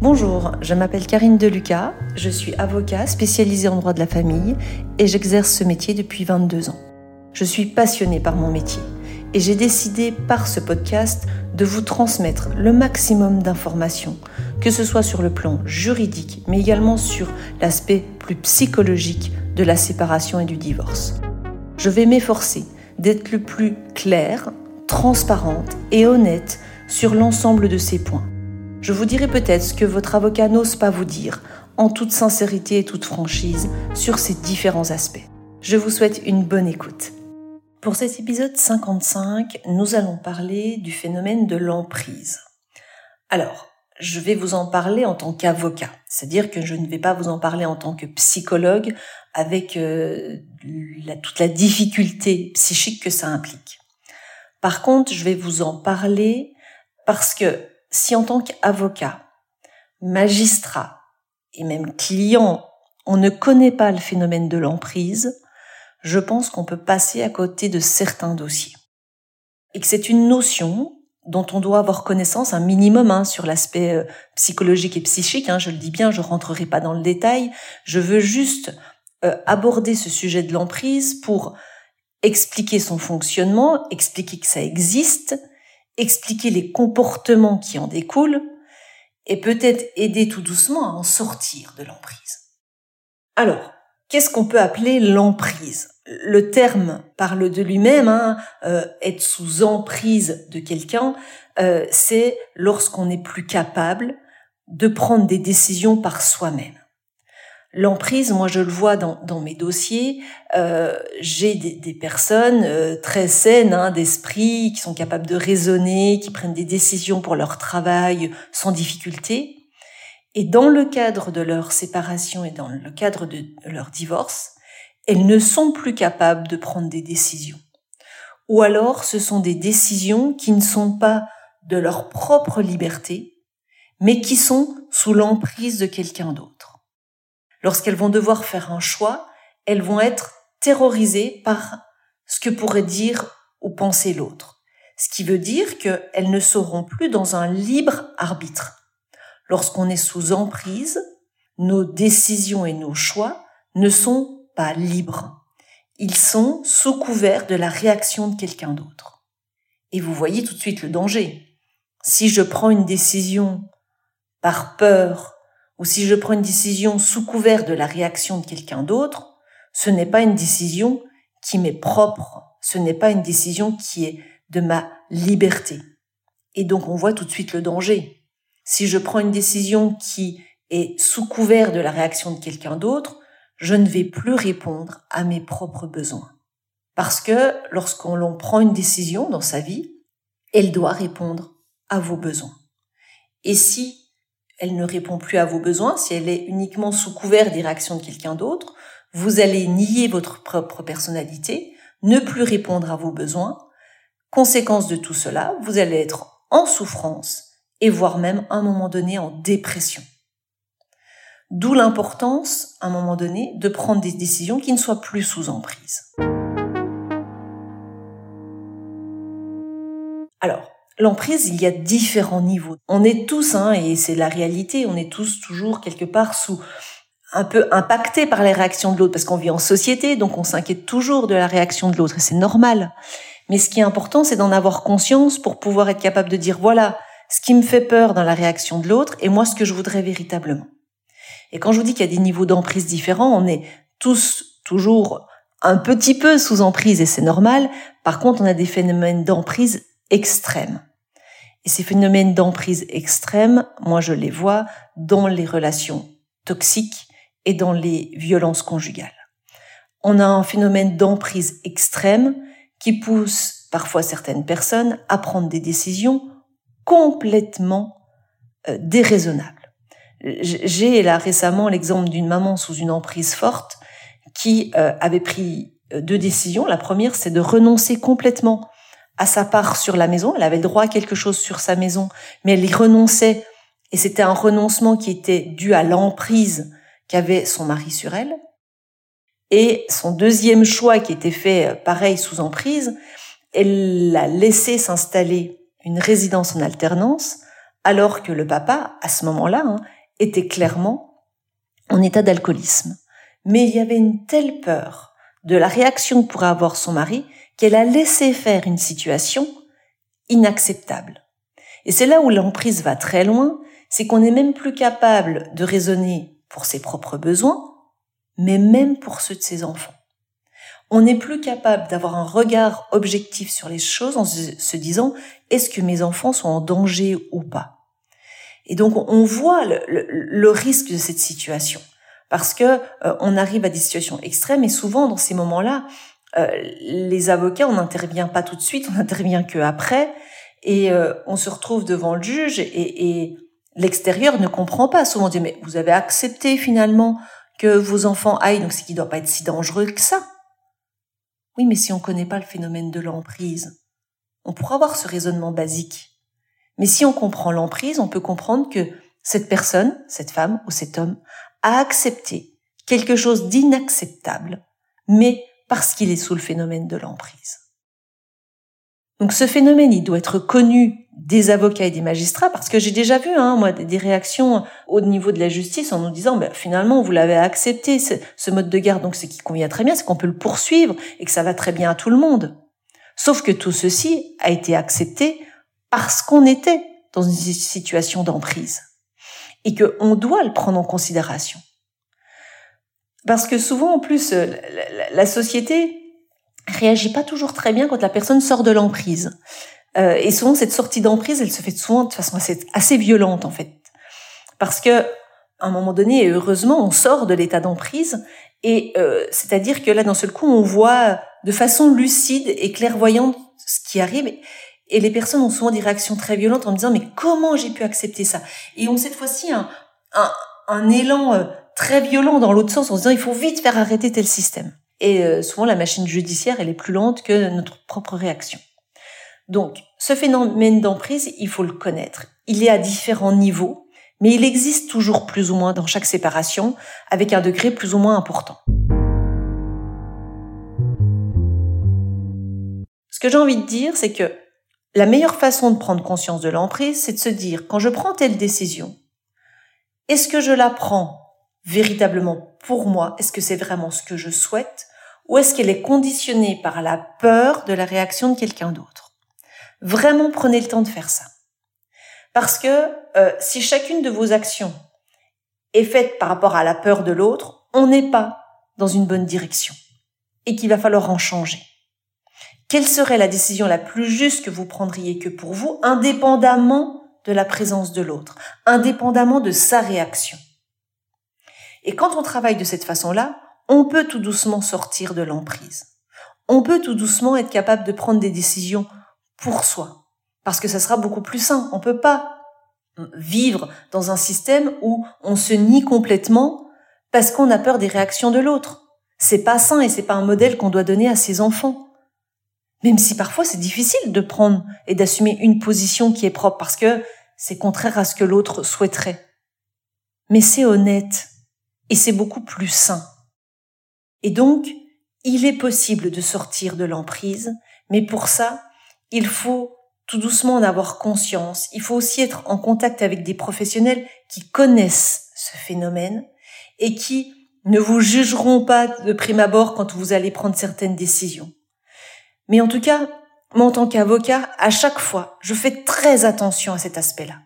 Bonjour, je m'appelle Karine Deluca, je suis avocat spécialisée en droit de la famille et j'exerce ce métier depuis 22 ans. Je suis passionnée par mon métier et j'ai décidé par ce podcast de vous transmettre le maximum d'informations, que ce soit sur le plan juridique mais également sur l'aspect plus psychologique de la séparation et du divorce. Je vais m'efforcer d'être le plus claire, transparente et honnête sur l'ensemble de ces points. Je vous dirai peut-être ce que votre avocat n'ose pas vous dire, en toute sincérité et toute franchise, sur ces différents aspects. Je vous souhaite une bonne écoute. Pour cet épisode 55, nous allons parler du phénomène de l'emprise. Alors, je vais vous en parler en tant qu'avocat, c'est-à-dire que je ne vais pas vous en parler en tant que psychologue avec euh, toute la difficulté psychique que ça implique. Par contre, je vais vous en parler parce que si en tant qu'avocat, magistrat et même client, on ne connaît pas le phénomène de l'emprise, je pense qu'on peut passer à côté de certains dossiers. Et que c'est une notion dont on doit avoir connaissance un minimum hein, sur l'aspect euh, psychologique et psychique. Hein, je le dis bien, je rentrerai pas dans le détail. Je veux juste euh, aborder ce sujet de l'emprise pour expliquer son fonctionnement, expliquer que ça existe, expliquer les comportements qui en découlent et peut-être aider tout doucement à en sortir de l'emprise. Alors, qu'est-ce qu'on peut appeler l'emprise? Le terme parle de lui-même, hein, euh, être sous emprise de quelqu'un, euh, c'est lorsqu'on n'est plus capable de prendre des décisions par soi-même. L'emprise, moi je le vois dans, mes dossiers, euh, j'ai des, des, personnes euh, très saines hein, d'esprit, qui sont capables de raisonner, qui prennent des décisions pour leur travail sans difficulté. Et dans le cadre de leur séparation et dans le cadre de leur divorce, elles ne sont plus capables de prendre des décisions. Ou alors ce sont des décisions qui ne sont pas de leur propre liberté, mais qui sont sous l'emprise de quelqu'un d'autre lorsqu'elles vont devoir faire un choix, elles vont être terrorisées par ce que pourrait dire ou penser l'autre. Ce qui veut dire qu'elles ne seront plus dans un libre arbitre. Lorsqu'on est sous emprise, nos décisions et nos choix ne sont pas libres. Ils sont sous couvert de la réaction de quelqu'un d'autre. Et vous voyez tout de suite le danger. Si je prends une décision par peur, ou si je prends une décision sous couvert de la réaction de quelqu'un d'autre, ce n'est pas une décision qui m'est propre, ce n'est pas une décision qui est de ma liberté. Et donc on voit tout de suite le danger. Si je prends une décision qui est sous couvert de la réaction de quelqu'un d'autre, je ne vais plus répondre à mes propres besoins. Parce que lorsqu'on prend une décision dans sa vie, elle doit répondre à vos besoins. Et si elle ne répond plus à vos besoins, si elle est uniquement sous couvert des réactions de quelqu'un d'autre, vous allez nier votre propre personnalité, ne plus répondre à vos besoins. Conséquence de tout cela, vous allez être en souffrance et voire même à un moment donné en dépression. D'où l'importance, à un moment donné, de prendre des décisions qui ne soient plus sous emprise. Alors, L'emprise, il y a différents niveaux. On est tous, hein, et c'est la réalité, on est tous toujours quelque part sous un peu impactés par les réactions de l'autre, parce qu'on vit en société, donc on s'inquiète toujours de la réaction de l'autre, et c'est normal. Mais ce qui est important, c'est d'en avoir conscience pour pouvoir être capable de dire, voilà, ce qui me fait peur dans la réaction de l'autre, et moi, ce que je voudrais véritablement. Et quand je vous dis qu'il y a des niveaux d'emprise différents, on est tous toujours un petit peu sous emprise, et c'est normal. Par contre, on a des phénomènes d'emprise extrêmes. Et ces phénomènes d'emprise extrême, moi je les vois dans les relations toxiques et dans les violences conjugales. On a un phénomène d'emprise extrême qui pousse parfois certaines personnes à prendre des décisions complètement euh, déraisonnables. J'ai là récemment l'exemple d'une maman sous une emprise forte qui euh, avait pris euh, deux décisions. La première, c'est de renoncer complètement à sa part sur la maison. Elle avait le droit à quelque chose sur sa maison, mais elle y renonçait. Et c'était un renoncement qui était dû à l'emprise qu'avait son mari sur elle. Et son deuxième choix qui était fait euh, pareil sous emprise, elle l'a laissé s'installer une résidence en alternance alors que le papa, à ce moment-là, hein, était clairement en état d'alcoolisme. Mais il y avait une telle peur de la réaction que pourrait avoir son mari qu'elle a laissé faire une situation inacceptable. Et c'est là où l'emprise va très loin, c'est qu'on n'est même plus capable de raisonner pour ses propres besoins, mais même pour ceux de ses enfants. On n'est plus capable d'avoir un regard objectif sur les choses en se disant est-ce que mes enfants sont en danger ou pas? Et donc on voit le, risque de cette situation parce que euh, on arrive à des situations extrêmes et souvent dans ces moments-là, les avocats on n'intervient pas tout de suite, on n'intervient que après et euh, on se retrouve devant le juge et, et l'extérieur ne comprend pas. Souvent on dit mais vous avez accepté finalement que vos enfants aillent donc c'est qu'il doit pas être si dangereux que ça. Oui, mais si on ne connaît pas le phénomène de l'emprise, on pourra avoir ce raisonnement basique. Mais si on comprend l'emprise, on peut comprendre que cette personne, cette femme ou cet homme, a accepté quelque chose d'inacceptable, mais parce qu'il est sous le phénomène de l'emprise. Donc ce phénomène, il doit être connu des avocats et des magistrats, parce que j'ai déjà vu, hein, moi, des réactions au niveau de la justice en nous disant, ben, finalement, vous l'avez accepté, ce, mode de garde, donc ce qui convient très bien, c'est qu'on peut le poursuivre et que ça va très bien à tout le monde. Sauf que tout ceci a été accepté parce qu'on était dans une situation d'emprise et qu'on doit le prendre en considération. Parce que souvent, en plus, la société réagit pas toujours très bien quand la personne sort de l'emprise. Euh, et souvent, cette sortie d'emprise, elle se fait souvent de façon assez, violente, en fait. Parce que, à un moment donné, heureusement, on sort de l'état d'emprise, et euh, c'est-à-dire que là, d'un seul coup, on voit de façon lucide et clairvoyante ce qui arrive. Et les personnes ont souvent des réactions très violentes en me disant, mais comment j'ai pu accepter ça? Et ont cette fois-ci un, un, un élan euh, très violent dans l'autre sens en se disant, il faut vite faire arrêter tel système. Et euh, souvent, la machine judiciaire, elle est plus lente que notre propre réaction. Donc, ce phénomène d'emprise, il faut le connaître. Il est à différents niveaux, mais il existe toujours plus ou moins dans chaque séparation, avec un degré plus ou moins important. Ce que j'ai envie de dire, c'est que la meilleure façon de prendre conscience de l'emprise, c'est de se dire, quand je prends telle décision, est-ce que je la prends véritablement pour moi Est-ce que c'est vraiment ce que je souhaite Ou est-ce qu'elle est conditionnée par la peur de la réaction de quelqu'un d'autre? Vraiment prenez le temps de faire ça. Parce que euh, si chacune de vos actions est faite par rapport à la peur de l'autre, on n'est pas dans une bonne direction et qu'il va falloir en changer. Quelle serait la décision la plus juste que vous prendriez que pour vous, indépendamment de la présence de l'autre, indépendamment de sa réaction? Et quand on travaille de cette façon-là, on peut tout doucement sortir de l'emprise. On peut tout doucement être capable de prendre des décisions pour soi. Parce que ça sera beaucoup plus sain. On peut pas vivre dans un système où on se nie complètement parce qu'on a peur des réactions de l'autre. C'est pas sain et c'est pas un modèle qu'on doit donner à ses enfants. Même si parfois c'est difficile de prendre et d'assumer une position qui est propre parce que c'est contraire à ce que l'autre souhaiterait. Mais c'est honnête et c'est beaucoup plus sain. Et donc, il est possible de sortir de l'emprise, mais pour ça, il faut tout doucement en avoir conscience. Il faut aussi être en contact avec des professionnels qui connaissent ce phénomène et qui ne vous jugeront pas de prime abord quand vous allez prendre certaines décisions. Mais en tout cas, moi en tant qu'avocat, à chaque fois, je fais très attention à cet aspect-là.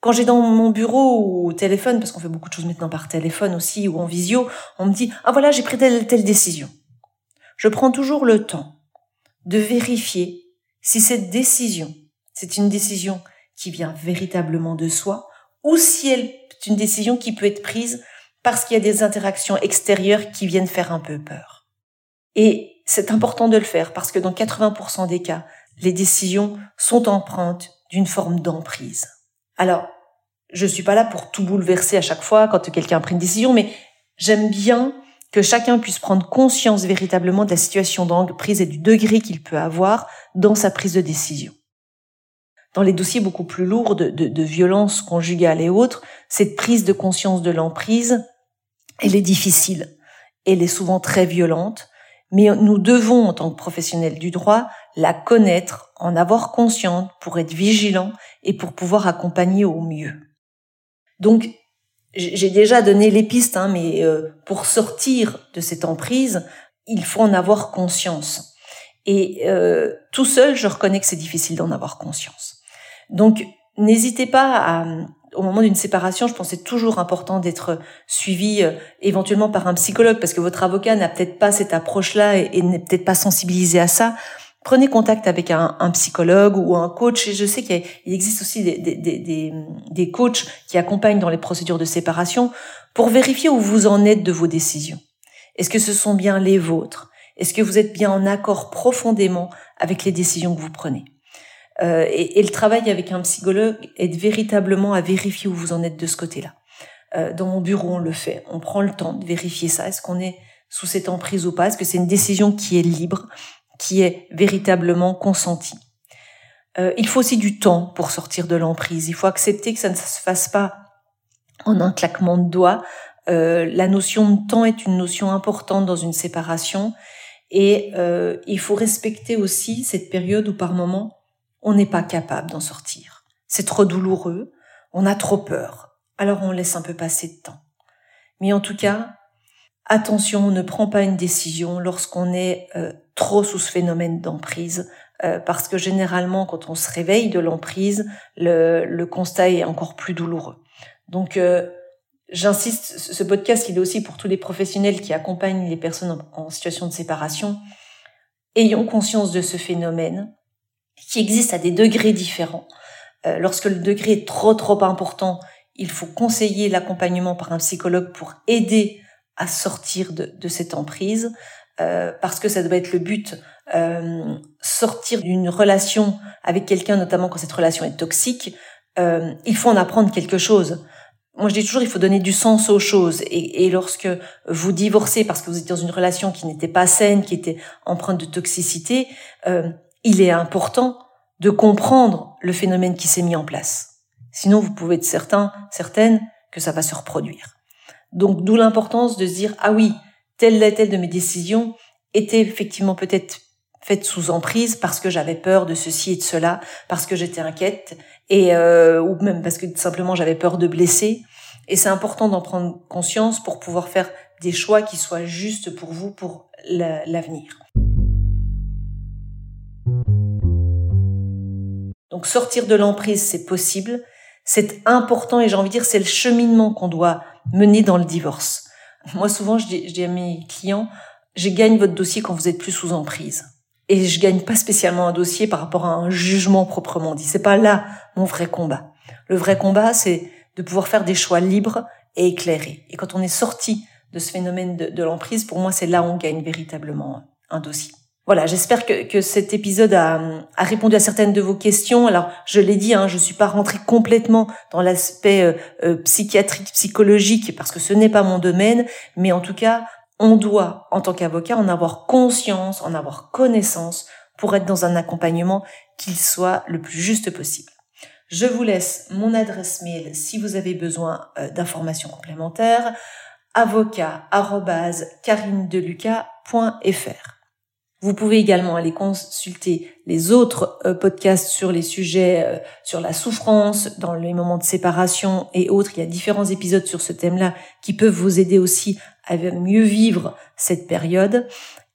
Quand j'ai dans mon bureau ou au téléphone, parce qu'on fait beaucoup de choses maintenant par téléphone aussi ou en visio, on me dit, ah voilà, j'ai pris telle, telle décision. Je prends toujours le temps de vérifier si cette décision, c'est une décision qui vient véritablement de soi, ou si elle est une décision qui peut être prise parce qu'il y a des interactions extérieures qui viennent faire un peu peur. Et c'est important de le faire parce que dans 80% des cas, les décisions sont empreintes d'une forme d'emprise. Alors, je suis pas là pour tout bouleverser à chaque fois quand quelqu'un a pris une décision, mais j'aime bien que chacun puisse prendre conscience véritablement de la situation d'emprise et du degré qu'il peut avoir dans sa prise de décision. Dans les dossiers beaucoup plus lourds de, de, de violence conjugale et autres, cette prise de conscience de l'emprise, elle est difficile. Elle est souvent très violente, Mais nous devons, en tant que professionnels du droit, la connaître, en avoir conscience pour être vigilants et pour pouvoir accompagner au mieux. Donc, j'ai déjà donné les pistes, hein, mais euh, pour sortir de cette emprise, il faut en avoir conscience. Et euh, tout seul, je reconnais que c'est difficile d'en avoir conscience. Donc, n'hésitez pas à, au moment d'une séparation, je c'est toujours important d'être suivi euh, éventuellement par un psychologue parce que votre avocat n'a peut-être pas cette approche-là et, n'est peut-être pas sensibilisé à ça. Prenez contact avec un, un, psychologue ou un coach. Et je sais qu'il existe aussi des, des, des, des coachs qui accompagnent dans les procédures de séparation pour vérifier où vous en êtes de vos décisions. Est-ce que ce sont bien les vôtres? Est-ce que vous êtes bien en accord profondément avec les décisions que vous prenez? Euh, et, le travail avec un psychologue est véritablement à vérifier où vous en êtes de ce côté-là. Euh, dans mon bureau, on le fait. On prend le temps de vérifier ça. Est-ce qu'on est sous cette emprise ou pas? Est-ce que c'est une décision qui est libre, qui est véritablement consentie? Euh, Il faut aussi du temps pour sortir de l'emprise. Il faut accepter que ça ne se fasse pas en un claquement de doigts. La notion de temps est une notion importante dans une séparation et il faut respecter aussi cette période où par moment on n'est pas capable d'en sortir. C'est trop douloureux, on a trop peur, alors on laisse un peu passer de temps. Mais en tout cas, attention, on ne prend pas une décision lorsqu'on est euh, trop sous ce phénomène d'emprise, euh, parce que généralement, quand on se réveille de l'emprise, le, constat est encore plus douloureux. Donc, euh, j'insiste, ce podcast, il est aussi pour tous les professionnels qui accompagnent les personnes en situation de séparation. Ayons conscience de ce phénomène, qui existe à des degrés différents. Euh, lorsque le degré est trop trop important, il faut conseiller l'accompagnement par un psychologue pour aider à sortir de, de cette emprise, euh, parce que ça doit être le but. Euh, sortir d'une relation avec quelqu'un, notamment quand cette relation est toxique, euh, il faut en apprendre quelque chose. Moi, je dis toujours, il faut donner du sens aux choses. Et, et lorsque vous divorcez parce que vous êtes dans une relation qui n'était pas saine, qui était empreinte de toxicité, euh, il est important de comprendre le phénomène qui s'est mis en place. Sinon, vous pouvez être certain, certaine que ça va se reproduire. Donc, d'où l'importance de se dire, ah oui, telle et telle de mes décisions était effectivement peut-être faite sous emprise parce que j'avais peur de ceci et de cela, parce que j'étais inquiète, et euh, ou même parce que simplement j'avais peur de blesser. Et c'est important d'en prendre conscience pour pouvoir faire des choix qui soient justes pour vous pour l'avenir. Donc sortir de l'emprise, c'est possible. C'est important et j'ai envie de dire, c'est le cheminement qu'on doit mener dans le divorce. Moi, souvent, je dis, à mes clients, je gagne votre dossier quand vous êtes plus sous emprise. Et je gagne pas spécialement un dossier par rapport à un jugement proprement dit. C'est pas là mon vrai combat. Le vrai combat, c'est de pouvoir faire des choix libres et éclairés. Et quand on est sorti de ce phénomène de, de l'emprise, pour moi, c'est là où on gagne véritablement un dossier. Voilà, j'espère que, cet épisode a, a, répondu à certaines de vos questions. Alors, je l'ai dit, hein, je suis pas rentrée complètement dans l'aspect euh, euh, psychiatrique, psychologique, parce que ce n'est pas mon domaine, mais en tout cas, on doit, en tant qu'avocat, en avoir conscience, en avoir connaissance pour être dans un accompagnement qui soit le plus juste possible. Je vous laisse mon adresse mail si vous avez besoin euh, d'informations complémentaires avocat@carinedeluca.fr. Vous pouvez également aller consulter les autres euh, podcasts sur les sujets, euh, sur la souffrance, dans les moments de séparation et autres. Il y a différents épisodes sur ce thème-là qui peuvent vous aider aussi à mieux vivre cette période.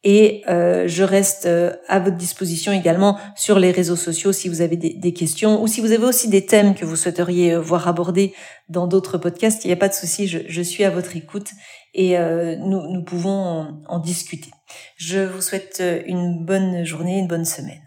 Et euh, je reste à votre disposition également sur les réseaux sociaux si vous avez des, questions ou si vous avez aussi des thèmes que vous souhaiteriez voir abordés dans d'autres podcasts. Il n'y a pas de souci, je, suis à votre écoute et nous, nous pouvons en discuter. Je vous souhaite une bonne journée, une bonne semaine.